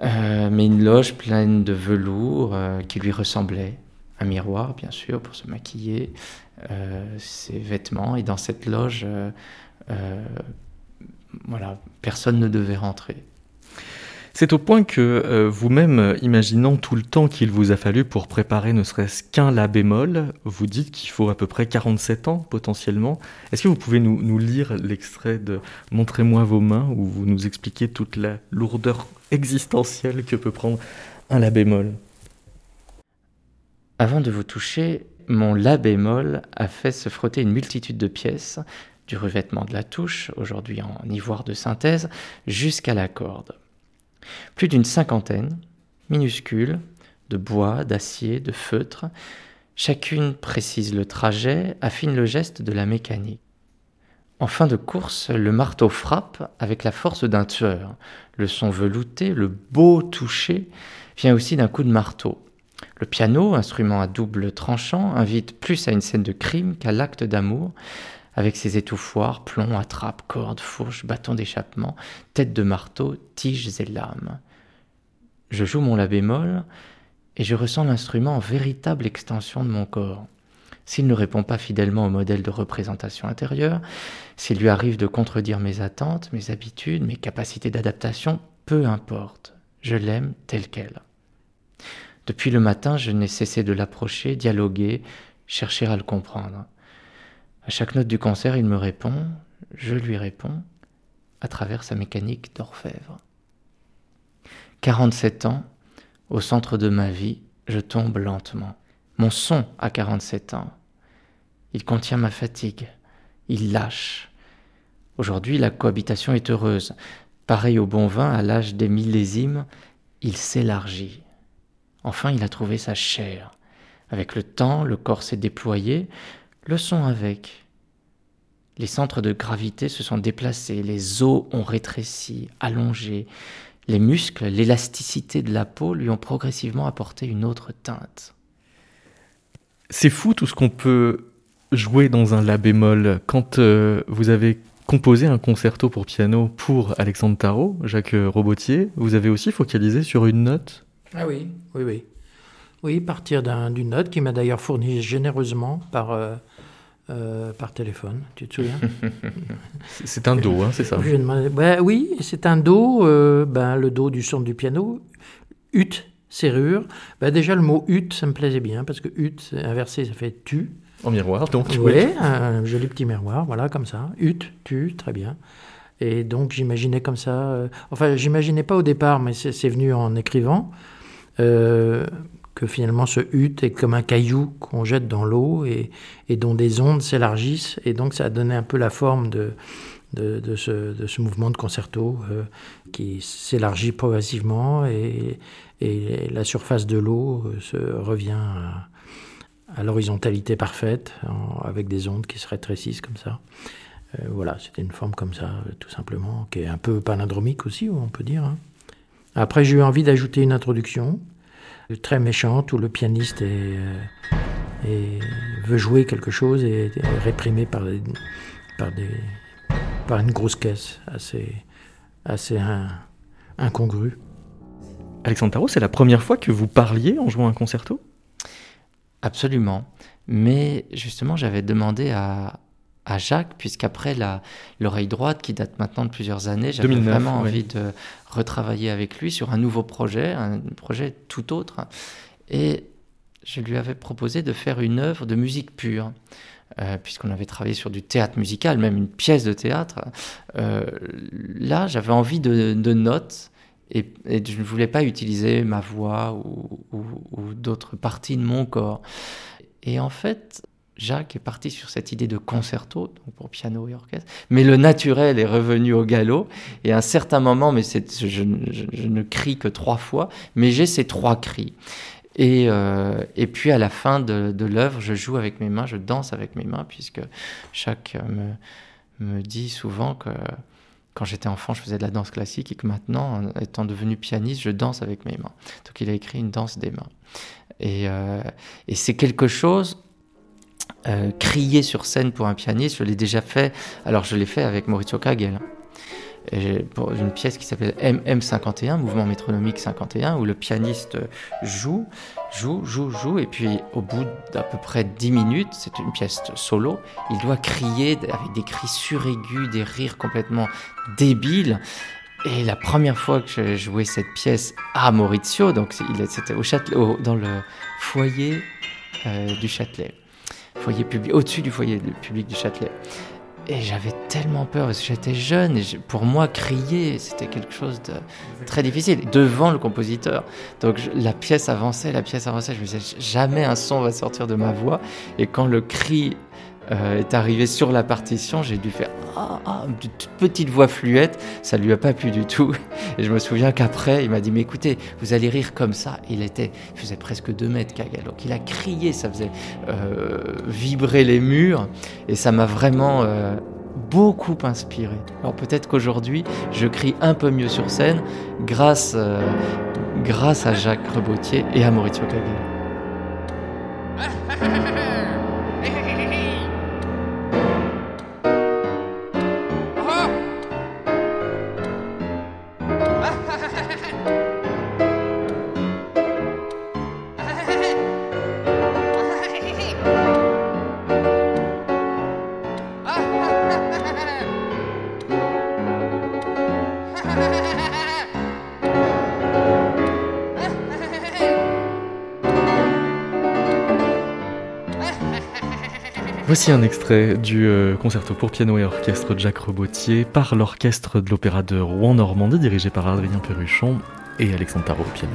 mais une loge pleine de velours qui lui ressemblait, un miroir, bien sûr, pour se maquiller, euh, ses vêtements. Et dans cette loge, euh, euh, voilà, personne ne devait rentrer. C'est au point que vous-même, imaginant tout le temps qu'il vous a fallu pour préparer ne serait-ce qu'un La bémol, vous dites qu'il faut à peu près 47 ans potentiellement. Est-ce que vous pouvez nous, nous lire l'extrait de Montrez-moi vos mains, où vous nous expliquez toute la lourdeur existentielle que peut prendre un La bémol? Avant de vous toucher, mon La bémol a fait se frotter une multitude de pièces, du revêtement de la touche, aujourd'hui en ivoire de synthèse, jusqu'à la corde. Plus d'une cinquantaine, minuscules, de bois, d'acier, de feutre, chacune précise le trajet, affine le geste de la mécanique. En fin de course, le marteau frappe avec la force d'un tueur. Le son velouté, le beau toucher, vient aussi d'un coup de marteau. Le piano, instrument à double tranchant, invite plus à une scène de crime qu'à l'acte d'amour, avec ses étouffoirs, plombs, attrapes, cordes, fourches, bâtons d'échappement, têtes de marteau, tiges et lames. Je joue mon la bémol et je ressens l'instrument en véritable extension de mon corps. S'il ne répond pas fidèlement au modèle de représentation intérieure, s'il lui arrive de contredire mes attentes, mes habitudes, mes capacités d'adaptation, peu importe, je l'aime tel quel. Depuis le matin, je n'ai cessé de l'approcher, dialoguer, chercher à le comprendre. À chaque note du concert, il me répond, je lui réponds, à travers sa mécanique d'orfèvre. 47 ans, au centre de ma vie, je tombe lentement. Mon son a 47 ans. Il contient ma fatigue. Il lâche. Aujourd'hui, la cohabitation est heureuse. Pareil au bon vin, à l'âge des millésimes, il s'élargit. Enfin, il a trouvé sa chair. Avec le temps, le corps s'est déployé, le son avec. Les centres de gravité se sont déplacés, les os ont rétréci, allongé, les muscles, l'élasticité de la peau lui ont progressivement apporté une autre teinte. C'est fou tout ce qu'on peut jouer dans un la bémol. Quand euh, vous avez composé un concerto pour piano pour Alexandre Tarot, Jacques Robotier, vous avez aussi focalisé sur une note Ah oui, oui, oui. Oui, partir d'une note qui m'a d'ailleurs fournie généreusement par, euh, euh, par téléphone, tu te souviens C'est un Do, hein, c'est ça ben, Oui, c'est un Do, euh, ben, le Do du son du piano, ut, serrure. Ben, déjà, le mot ut, ça me plaisait bien, parce que ut, inversé, ça fait tu. En miroir, donc. Oui, un joli petit miroir, voilà, comme ça. Ut, tu, très bien. Et donc, j'imaginais comme ça. Euh, enfin, j'imaginais pas au départ, mais c'est venu en écrivant. Euh, que finalement ce hutte est comme un caillou qu'on jette dans l'eau et, dont des ondes s'élargissent. Et donc ça a donné un peu la forme de, ce, mouvement de concerto euh, qui s'élargit progressivement et, la surface de l'eau euh, se revient à, l'horizontalité parfaite avec des ondes qui se rétrécissent comme ça. Voilà, c'était une forme comme ça, tout simplement, qui est un peu palindromique aussi, on peut dire. Hein. Après, j'ai eu envie d'ajouter une introduction très méchante où le pianiste euh, veut jouer quelque chose et est réprimé par, par, des, par une grosse caisse assez, assez incongrue. Alexandre Tarot, c'est la première fois que vous parliez en jouant un concerto? Absolument. Mais justement, j'avais demandé à, à Jacques, puisqu'après l'oreille droite, qui date maintenant de plusieurs années, j'avais vraiment envie de retravailler avec lui sur un nouveau projet, un projet tout autre. Et je lui avais proposé de faire une œuvre de musique pure. Euh, puisqu'on avait travaillé sur du théâtre musical, même une pièce de théâtre. Euh, là, j'avais envie de, notes et, je ne voulais pas utiliser ma voix ou, ou d'autres parties de mon corps. Et en fait, Jacques est parti sur cette idée de concerto, pour piano et orchestre, mais le naturel est revenu au galop, et à un certain moment, mais je, je, ne crie que trois fois, mais j'ai ces trois cris. Et, euh, et puis à la fin de, de l'œuvre, je joue avec mes mains, je danse avec mes mains, puisque Jacques me, me dit souvent que quand j'étais enfant, je faisais de la danse classique et que maintenant, étant devenu pianiste, je danse avec mes mains. Donc il a écrit une danse des mains. Et, euh, et c'est quelque chose euh, crier sur scène pour un pianiste, je l'ai déjà fait. Alors je l'ai fait avec Maurizio Kagel. pour une pièce qui s'appelle MM51, Mouvement métronomique 51, où le pianiste joue, joue, joue, joue, et puis au bout d'à peu près 10 minutes, c'est une pièce solo, il doit crier avec des cris suraigus, des rires complètement débiles. Et la première fois que j'ai joué cette pièce à Maurizio, donc c'était au dans le foyer euh, du Châtelet foyer public, au-dessus du foyer public du Châtelet. Et j'avais tellement peur parce que j'étais jeune et pour moi crier c'était quelque chose de très difficile devant le compositeur. Donc la pièce avançait, la pièce avançait, je me disais jamais un son va sortir de ma voix et quand le cri euh, est arrivé sur la partition, j'ai dû faire ah, ah, une petite voix fluette, ça lui a pas plu du tout. Et je me souviens qu'après, il m'a dit mais écoutez, vous allez rire comme ça. Il était, il faisait presque 2 mètres Kagel, donc il a crié, ça faisait euh, vibrer les murs, et ça m'a vraiment euh, beaucoup inspiré. Alors peut-être qu'aujourd'hui, je crie un peu mieux sur scène grâce, grâce à Jacques Rebotier et à Maurizio Kagel. Voici un extrait du euh, concerto pour piano et orchestre de Jacques Rebotier par l'orchestre de l'Opéra de Rouen-Normandie dirigé par Adrien Perruchon et Alexandre Tarot piano.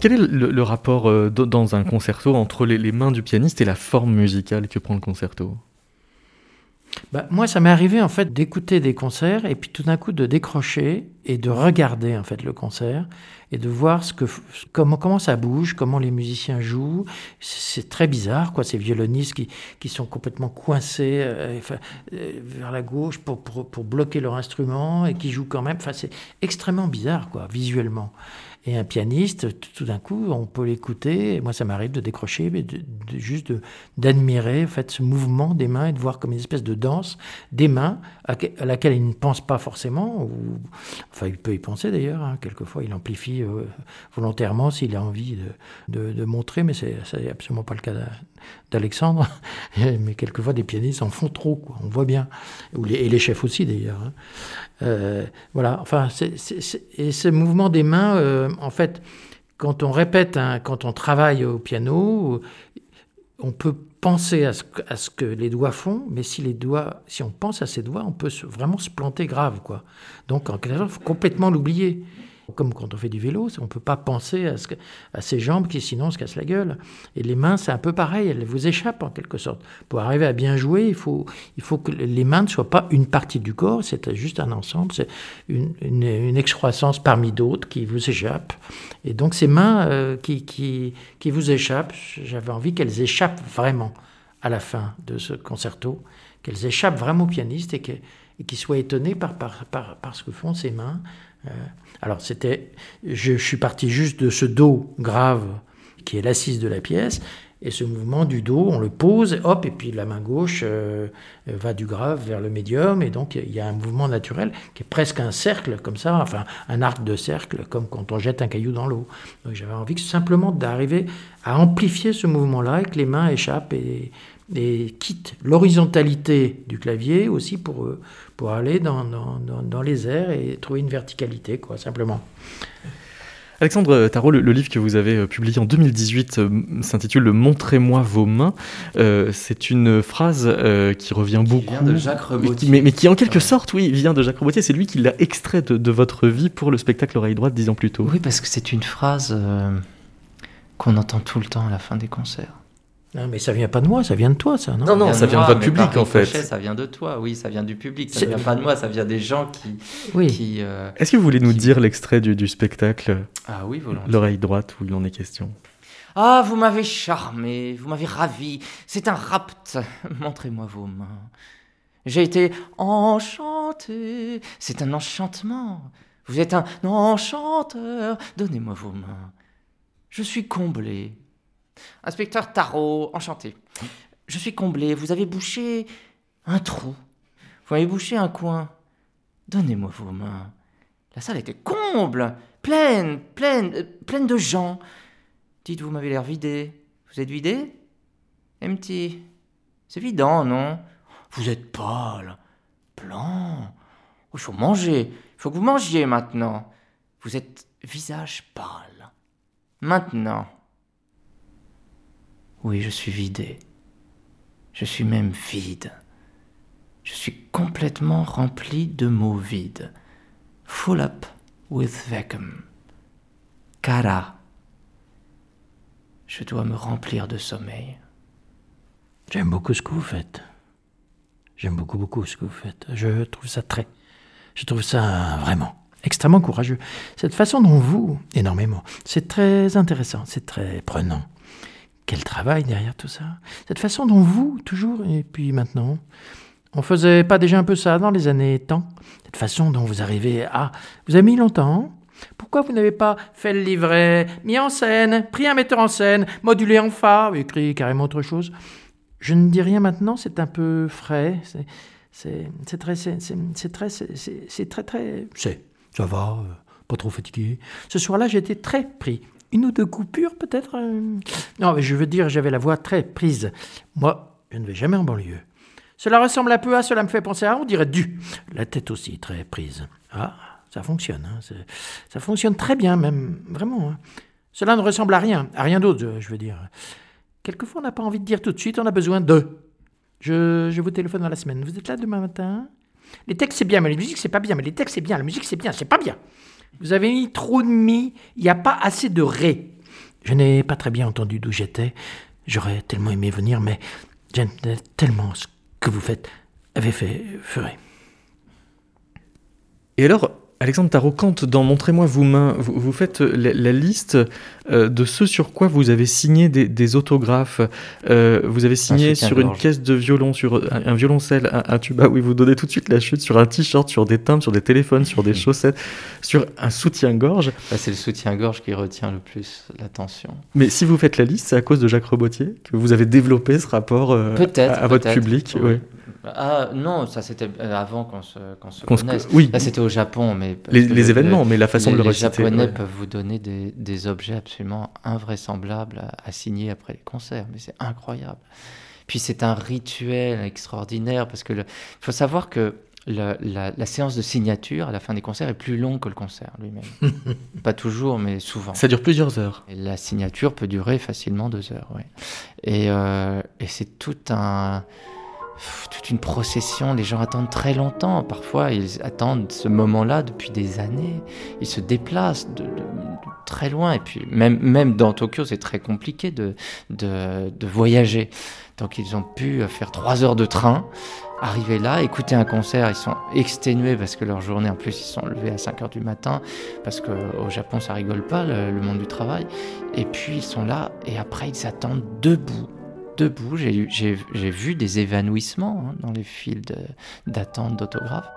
Quel est le, rapport euh, dans un concerto entre les, mains du pianiste et la forme musicale que prend le concerto? Bah, moi, ça m'est arrivé en fait d'écouter des concerts et puis tout d'un coup de décrocher et de regarder en fait le concert et de voir ce que comment comment ça bouge, comment les musiciens jouent. C'est très bizarre quoi, ces violonistes qui, qui sont complètement coincés euh, euh, vers la gauche pour, pour, pour, bloquer leur instrument et qui jouent quand même. Enfin, c'est extrêmement bizarre quoi, visuellement. Et un pianiste, tout d'un coup, on peut l'écouter. Moi, ça m'arrive de décrocher, mais de, juste d'admirer en fait, ce mouvement des mains et de voir comme une espèce de danse des mains à, laquelle il ne pense pas forcément. Ou, enfin, il peut y penser d'ailleurs. Hein. Quelquefois, il amplifie euh, volontairement s'il a envie de, montrer, mais c'est absolument pas le cas d'Alexandre. mais quelquefois, des pianistes en font trop, quoi. on voit bien. et les chefs aussi d'ailleurs. Hein. Euh, voilà, enfin, et ce mouvement des mains, euh, en fait, quand on répète, quand on travaille au piano, on peut penser à ce, que les doigts font, mais si les doigts, si on pense à ces doigts, on peut vraiment se planter grave, quoi. Donc, en quelque sorte, faut complètement l'oublier. Comme quand on fait du vélo, on ne peut pas penser à, ses jambes qui sinon se cassent la gueule. Et les mains, c'est un peu pareil, elles vous échappent en quelque sorte. Pour arriver à bien jouer, il faut, que les mains ne soient pas une partie du corps, c'est juste un ensemble, c'est une, excroissance parmi d'autres qui vous échappent. Et donc ces mains euh, qui, qui, qui vous échappent, j'avais envie qu'elles échappent vraiment à la fin de ce concerto, qu'elles échappent vraiment au pianiste et qu'ils soient étonnés par, par, par, par, ce que font ses mains, alors c'était, je, suis parti juste de ce do grave qui est l'assise de la pièce, et ce mouvement du dos, on le pose, hop, et puis la main gauche euh, va du grave vers le médium, et donc il y a un mouvement naturel qui est presque un cercle comme ça, enfin un arc de cercle, comme quand on jette un caillou dans l'eau. Donc j'avais envie simplement d'arriver à amplifier ce mouvement-là, et que les mains échappent et, et quittent l'horizontalité du clavier aussi pour, pour aller dans, dans, dans, les airs et trouver une verticalité, quoi, simplement. Alexandre Tarot, le, livre que vous avez euh, publié en 2018 euh, s'intitule Montrez-moi vos mains. Euh, c'est une phrase qui revient beaucoup. Qui vient de Jacques Rebotier. Mais, mais, qui, en quelque sorte, oui, vient de Jacques Rebotier. C'est lui qui l'a extrait de, de, votre vie pour le spectacle Oreille droite dix ans plus tôt. Oui, parce que c'est une phrase qu'on entend tout le temps à la fin des concerts. Non, mais ça vient pas de moi, ça vient de toi, ça, non Non, non, ça vient de votre public, en fait. ça vient de toi, oui, ça vient du public. Ça vient pas de moi, ça vient des gens qui. Oui. Euh, Est-ce que vous voulez nous dire l'extrait du, du, spectacle? Ah oui, volontiers. L'oreille droite où il en est question. Ah, vous m'avez charmé, vous m'avez ravi. C'est un rapt. Montrez-moi vos mains. J'ai été enchanté. C'est un enchantement. Vous êtes un enchanteur. Donnez-moi vos mains. Je suis comblé. Inspecteur Tarot, enchanté. Je suis comblé, vous avez bouché un trou. Vous avez bouché un coin. Donnez-moi vos mains. La salle était comble, pleine, pleine, euh, pleine de gens. Dites, vous m'avez l'air vidé. Vous êtes vidé? Empty. C'est vidant, non? Vous êtes pâle, blanc. Il faut manger. Il faut que vous mangiez maintenant. Vous êtes visage pâle. Maintenant. Oui, je suis vidé. Je suis même vide. Je suis complètement rempli de mots vides. Full up with vacuum. Cara. Je dois me remplir de sommeil. J'aime beaucoup ce que vous faites. J'aime beaucoup, beaucoup ce que vous faites. Je trouve ça très. Je trouve ça vraiment extrêmement courageux. Cette façon dont vous, énormément, c'est très intéressant, c'est très prenant. Quel travail derrière tout ça. Cette façon dont vous, toujours, et puis maintenant, on faisait pas déjà un peu ça dans les années temps Cette façon dont vous arrivez à... Vous avez mis longtemps pourquoi vous n'avez pas fait le livret, mis en scène, pris un metteur en scène, modulé en fa, écrit carrément autre chose? Je ne dis rien maintenant, c'est un peu frais, c'est très, c'est très, c'est très, très, c'est, ça va, euh, pas trop fatigué. Ce soir-là, j'étais très pris une ou deux coupures peut-être euh. Non, mais je veux dire, j'avais la voix très prise. Moi, je ne vais jamais en banlieue. Cela ressemble un peu à, cela me fait penser à, on dirait du. La tête aussi très prise. Ah, ça fonctionne. Hein, ça fonctionne très bien même, vraiment. Hein. Cela ne ressemble à rien, à rien d'autre, je veux dire. Quelquefois, on n'a pas envie de dire tout de suite, on a besoin de. Je, je vous téléphone dans la semaine. Vous êtes là demain matin? Les textes, c'est bien, mais la musique, c'est pas bien. Mais les textes, c'est bien. La musique, c'est bien. C'est pas bien. Vous avez mis trop de mi, il n'y a pas assez de ré. Je n'ai pas très bien entendu d'où j'étais. J'aurais tellement aimé venir, mais j'aime tellement ce que vous faites, avez fait, ferait. Et alors, Alexandre Tarot, quand dans Montrez-moi vos mains, vous, faites la, liste euh, de ce sur quoi vous avez signé des, autographes. Euh, vous avez signé sur une caisse de violon, sur un, violoncelle, un, tuba, oui, vous donnez tout de suite la chute, sur un t-shirt, sur des timbres, sur des téléphones, sur des chaussettes, sur un soutien-gorge. Bah, c'est le soutien-gorge qui retient le plus l'attention. Mais si vous faites la liste, c'est à cause de Jacques Robotier que vous avez développé ce rapport euh, à, votre public. Oui. Ah non, ça c'était avant qu'on se, qu'on se connaisse. Oui. Là c'était au Japon, mais les, événements, mais la façon de le reciter. Les Japonais peuvent vous donner des, des objets absolument invraisemblables à, signer après les concerts, mais c'est incroyable. Puis c'est un rituel extraordinaire parce que il faut savoir que la, la, séance de signature à la fin des concerts est plus longue que le concert lui-même. Pas toujours, mais souvent. Ça dure plusieurs heures. Et la signature peut durer facilement deux heures, oui. Et, euh, et c'est tout un toute une procession, les gens attendent très longtemps, parfois ils attendent ce moment-là depuis des années, ils se déplacent de, très loin, et puis même, même dans Tokyo c'est très compliqué de, de, de, voyager, donc ils ont pu faire trois heures de train, arriver là, écouter un concert, ils sont exténués parce que leur journée en plus ils sont levés à 5 heures du matin, parce qu'au Japon ça rigole pas le monde du travail, et puis ils sont là, et après ils attendent debout debout. J'ai vu des évanouissements hein, dans les files d'attente d'autographes.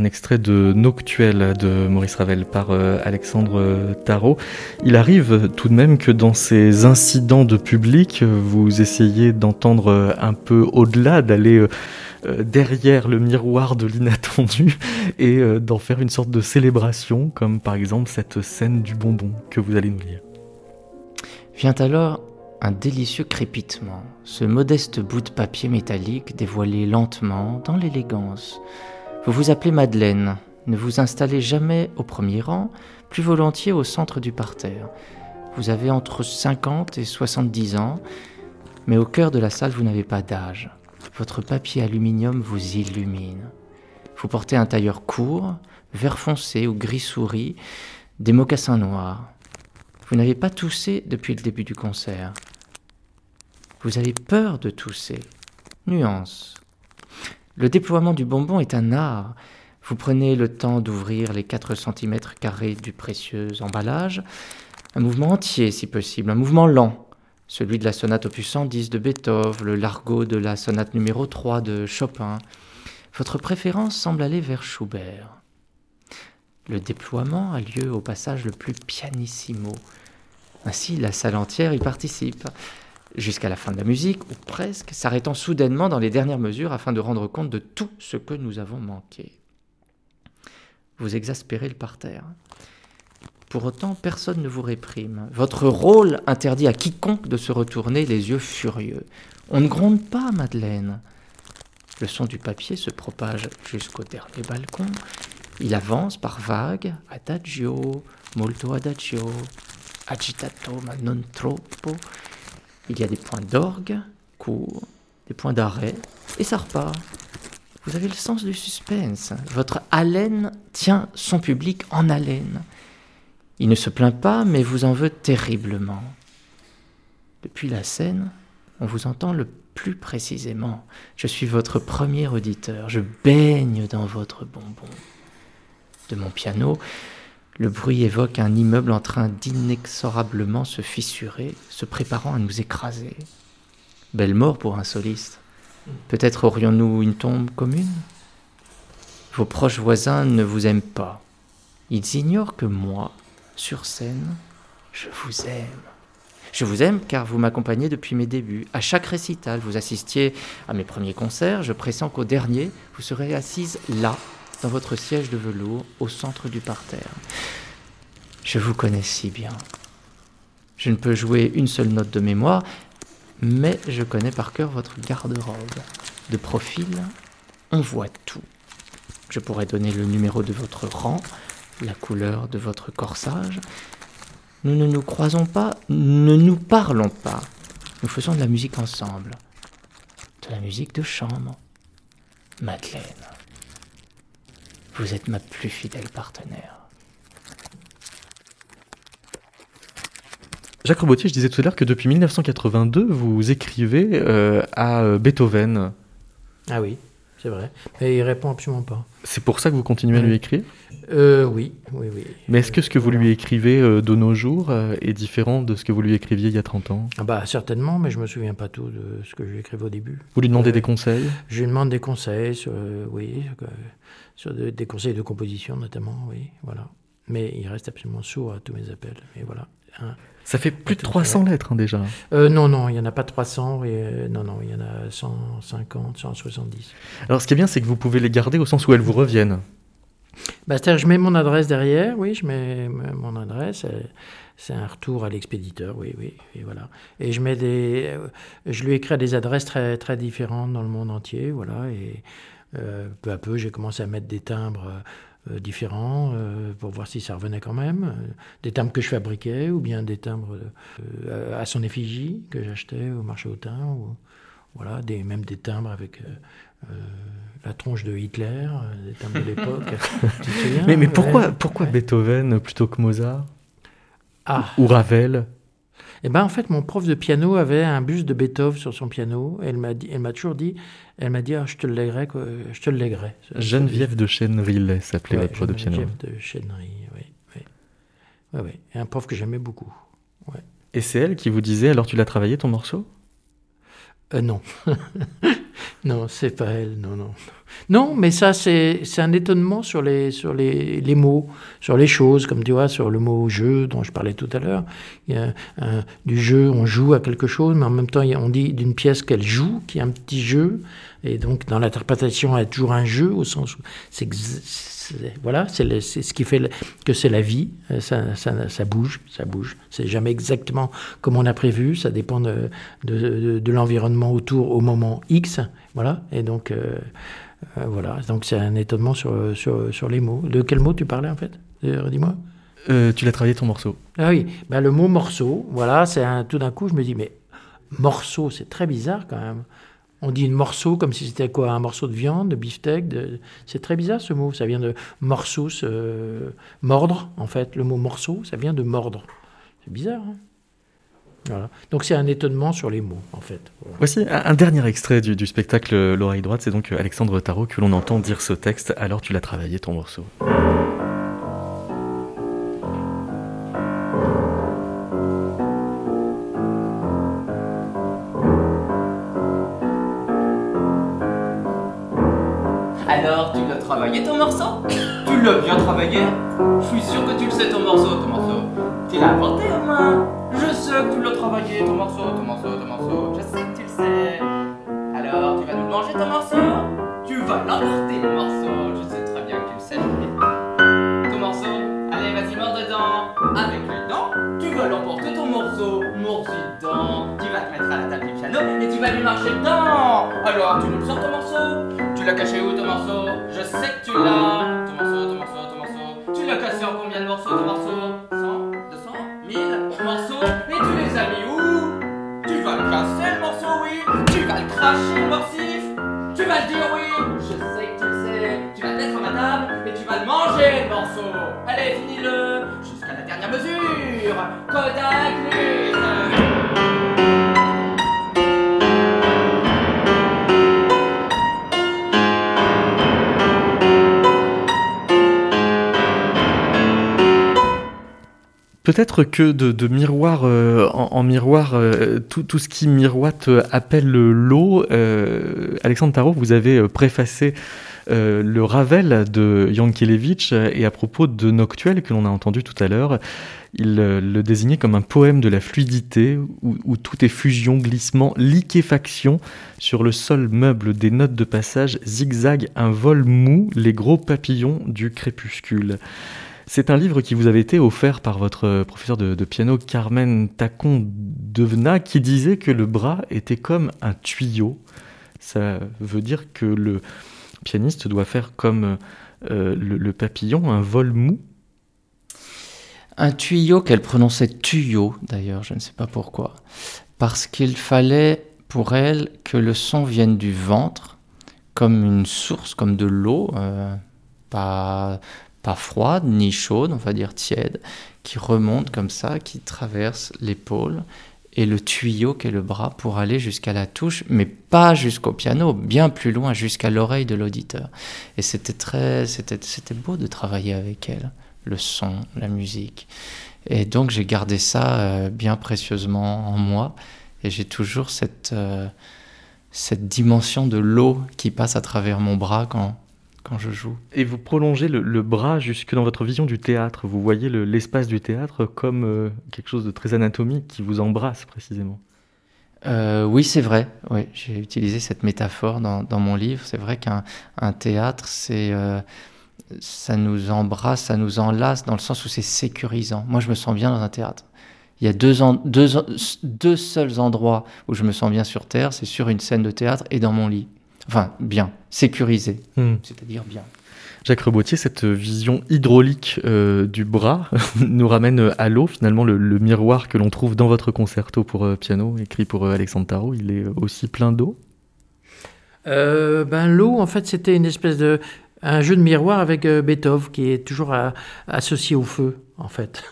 Un extrait de Noctuel de Maurice Ravel par euh, Alexandre Tarot. Il arrive tout de même que dans ces incidents de public, vous essayez d'entendre un peu au-delà, d'aller euh, derrière le miroir de l'inattendu et euh, d'en faire une sorte de célébration, comme par exemple cette scène du bonbon que vous allez nous lire. Vient alors un délicieux crépitement, ce modeste bout de papier métallique dévoilé lentement dans l'élégance vous vous appelez Madeleine, ne vous installez jamais au premier rang, plus volontiers au centre du parterre. Vous avez entre 50 et 70 ans, mais au cœur de la salle, vous n'avez pas d'âge. Votre papier aluminium vous illumine. Vous portez un tailleur court, vert foncé ou gris souris, des mocassins noirs. Vous n'avez pas toussé depuis le début du concert. Vous avez peur de tousser. Nuance. Le déploiement du bonbon est un art. Vous prenez le temps d'ouvrir les 4 cm carrés du précieux emballage, un mouvement entier si possible, un mouvement lent, celui de la sonate opus 110 de Beethoven, le largo de la sonate numéro 3 de Chopin. Votre préférence semble aller vers Schubert. Le déploiement a lieu au passage le plus pianissimo. Ainsi, la salle entière y participe jusqu'à la fin de la musique, ou presque, s'arrêtant soudainement dans les dernières mesures afin de rendre compte de tout ce que nous avons manqué. Vous exaspérez le parterre. Pour autant, personne ne vous réprime. Votre rôle interdit à quiconque de se retourner les yeux furieux. On ne gronde pas, Madeleine. Le son du papier se propage jusqu'au dernier balcon. Il avance par vagues, adagio, molto adagio, agitato ma non troppo, il y a des points d'orgue, courts, des points d'arrêt, et ça repart. Vous avez le sens du suspense. Votre haleine tient son public en haleine. Il ne se plaint pas, mais vous en veut terriblement. Depuis la scène, on vous entend le plus précisément. Je suis votre premier auditeur, je baigne dans votre bonbon. De mon piano, le bruit évoque un immeuble en train d'inexorablement se fissurer, se préparant à nous écraser. Belle mort pour un soliste. Peut-être aurions-nous une tombe commune? Vos proches voisins ne vous aiment pas. Ils ignorent que moi, sur scène, je vous aime. Je vous aime car vous m'accompagnez depuis mes débuts. À chaque récital, vous assistiez à mes premiers concerts. Je pressens qu'au dernier, vous serez assise là, dans votre siège de velours, au centre du parterre. Je vous connais si bien. Je ne peux jouer une seule note de mémoire, mais je connais par cœur votre garde-robe. De profil, on voit tout. Je pourrais donner le numéro de votre rang, la couleur de votre corsage. Nous ne nous croisons pas, ne nous parlons pas. Nous faisons de la musique ensemble. De la musique de chambre. Madeleine, vous êtes ma plus fidèle partenaire. Jacques Robotier, je disais tout à l'heure que depuis 1982, vous écrivez euh, à euh, Beethoven. Ah oui, c'est vrai. Mais il répond absolument pas. C'est pour ça que vous continuez à lui écrire euh, Oui, oui, oui. Mais est-ce que ce que vous lui écrivez euh, de nos jours euh, est différent de ce que vous lui écriviez il y a 30 ans? Ah bah Certainement, mais je me souviens pas tout de ce que je lui écrivais au début. Vous lui demandez des conseils? Je lui demande des conseils, sur, oui, sur des conseils de composition notamment, oui, voilà. Mais il reste absolument sourd à tous mes appels, et voilà. Hein. Ça fait plus de 300 lettres hein, déjà. Euh, non, non, il n'y en a pas 300, et, euh, non, non, il y en a 150, 170. Alors ce qui est bien, c'est que vous pouvez les garder au sens où elles vous reviennent. Bah, C'est-à-dire je mets mon adresse derrière, oui, je mets mon adresse, euh, c'est un retour à l'expéditeur, oui, oui, et voilà. Et je mets des, je lui écris à des adresses très, très différentes dans le monde entier, voilà, et peu à peu, j'ai commencé à mettre des timbres euh, différents euh, pour voir si ça revenait quand même. Euh, des timbres que je fabriquais ou bien des timbres à son effigie que j'achetais au marché hautain. Ou, voilà, des, même des timbres avec la tronche de Hitler, des timbres de l'époque. mais, mais pourquoi, pourquoi Beethoven plutôt que Mozart ah. Ou Ravel? Eh ben, en fait, mon prof de piano avait un buste de Beethoven sur son piano. Elle m'a, dit, elle m'a toujours dit, elle m'a dit, ah, je te le lèguerai, je te le. Geneviève de Chênery s'appelait votre prof de piano. Geneviève de Chênery, oui, oui. oui, oui. un prof que j'aimais beaucoup. Ouais. Et c'est elle qui vous disait, alors tu l'as travaillé ton morceau? Euh, Non. non, c'est pas elle, non, non. Non, mais ça, c'est un étonnement sur, les, sur les, les, mots, sur les choses, comme tu vois, sur le mot jeu dont je parlais tout à l'heure. Du jeu, on joue à quelque chose, mais en même temps, on dit d'une pièce qu'elle joue, qui est un petit jeu. Et donc, dans l'interprétation, y a toujours un jeu, au sens où c'est voilà, c'est ce qui fait que c'est la vie. Ça, ça, ça, bouge, ça bouge. C'est jamais exactement comme on a prévu. Ça dépend de, de, l'environnement autour au moment X. Voilà. Et donc, euh, euh, voilà. Donc, c'est un étonnement sur, sur, sur, les mots. De quel mot tu parlais en fait? Dis-moi. Euh, tu l'as travaillé ton morceau. Ah oui. Ben, le mot morceau, voilà, c'est tout d'un coup, je me dis, mais morceau, c'est très bizarre quand même. On dit une morceau comme si c'était quoi? Un morceau de viande, de beefsteak C'est très bizarre ce mot. Ça vient de morceau, mordre en fait. Le mot morceau, ça vient de mordre. C'est bizarre. Hein? Voilà. Donc c'est un étonnement sur les mots en fait. Voici un, dernier extrait du, du spectacle L'oreille droite. C'est donc Alexandre Tarot que l'on entend dire ce texte. Alors tu l'as travaillé ton morceau. travaillé ton morceau? Tu l'as bien travaillé? Je suis sûr que tu le sais ton morceau, ton morceau. Tu l'as inventé au moins Je sais que tu l'as travaillé ton morceau, ton morceau, ton morceau. Je sais que tu le sais. Alors tu vas nous manger ton morceau? Tu vas l'emporter le morceau. Je sais très bien que tu le sais. Ton morceau Allez vas-y mors dedans. Avec les dents, tu vas l'emporter ton morceau. Mords dedans. Tu vas te mettre à la table du piano et tu vas lui marcher dedans. Alors tu nous sors ton morceau? Tu l'as caché où ton morceau? Je sais que tu l'as Ton morceau, ton morceau, ton morceau Tu l'as cassé en combien de morceaux ton morceau? 100, 200, 1000 morceaux Et tu les as mis où? Tu vas le casser le morceau, oui. Tu vas le cracher le morsif. Tu vas le dire oui. Je sais que tu le sais. Tu vas le mettre à ma table et tu vas le manger le morceau. Allez, finis-le Jusqu'à la dernière Kodak Peut-être que de, miroir euh, en, miroir, euh, tout, ce qui miroite euh, appelle l'eau. Alexandre Tarot, vous avez préfacé le Ravel de Yankelevitch et à propos de Noctuel que l'on a entendu tout à l'heure, il le désignait comme un poème de la fluidité où, où, tout est fusion, glissement, liquéfaction sur le sol meuble des notes de passage, zigzag, un vol mou, les gros papillons du crépuscule. C'est un livre qui vous avait été offert par votre professeur de, piano Carmen Tacon Devena qui disait que le bras était comme un tuyau. Ça veut dire que le pianiste doit faire comme euh, le, papillon, un vol mou. Un tuyau qu'elle prononçait tuyau d'ailleurs, je ne sais pas pourquoi. Parce qu'il fallait pour elle que le son vienne du ventre, comme une source, comme de l'eau, euh, pas, pas froide ni chaude, on va dire tiède, qui remonte comme ça, qui traverse l'épaule et le tuyau qu'est le bras pour aller jusqu'à la touche, mais pas jusqu'au piano, bien plus loin, jusqu'à l'oreille de l'auditeur. Et c'était très, c'était, c'était beau de travailler avec elle, le son, la musique. Et donc j'ai gardé ça euh, bien précieusement en moi, et j'ai toujours cette, euh, cette dimension de l'eau qui passe à travers mon bras quand, quand je joue. Et vous prolongez le, bras jusque dans votre vision du théâtre. Vous voyez l'espace du théâtre comme euh, quelque chose de très anatomique qui vous embrasse précisément. Euh, oui, c'est vrai. Oui, j'ai utilisé cette métaphore dans, dans mon livre. C'est vrai qu'un théâtre, c'est euh, ça nous embrasse, ça nous enlace dans le sens où c'est sécurisant. Moi, je me sens bien dans un théâtre. Il y a deux, deux, deux seuls endroits où je me sens bien sur Terre, c'est sur une scène de théâtre et dans mon lit. Enfin, bien, sécurisé, hmm. c'est-à-dire bien. Jacques Rebotier, cette vision hydraulique euh, du bras nous ramène à l'eau. Finalement, le, miroir que l'on trouve dans votre concerto pour euh, piano, écrit pour euh, Alexandre Tarot, il est aussi plein d'eau? Ben, L'eau, en fait, c'était une espèce de. un jeu de miroir avec Beethoven, qui est toujours associé au feu, en fait.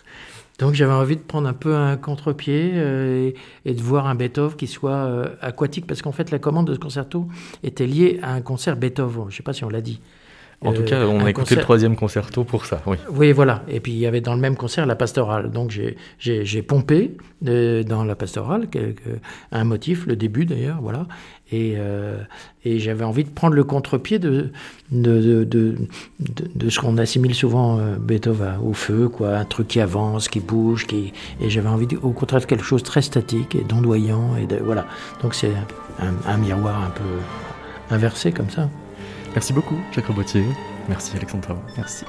Donc j'avais envie de prendre un peu un contre-pied euh, et, de voir un Beethoven qui soit euh, aquatique, parce qu'en fait la commande de ce concerto était liée à un concert Beethoven, je ne sais pas si on l'a dit. En tout cas, on a écouté le troisième concerto pour ça, oui. Oui, voilà. Et puis il y avait dans le même concert la pastorale. Donc j'ai pompé euh, dans la pastorale un motif, le début d'ailleurs, voilà. Et, euh, et j'avais envie de prendre le contre-pied de de, de, de, ce qu'on assimile souvent euh, Beethoven au feu, quoi. Un truc qui avance, qui bouge, qui... et j'avais envie au contraire de quelque chose de très statique et d'ondoyant. Et voilà. Donc c'est un, un miroir un peu inversé comme ça. Merci beaucoup, Jacques Robotier. Merci, Alexandre Merci.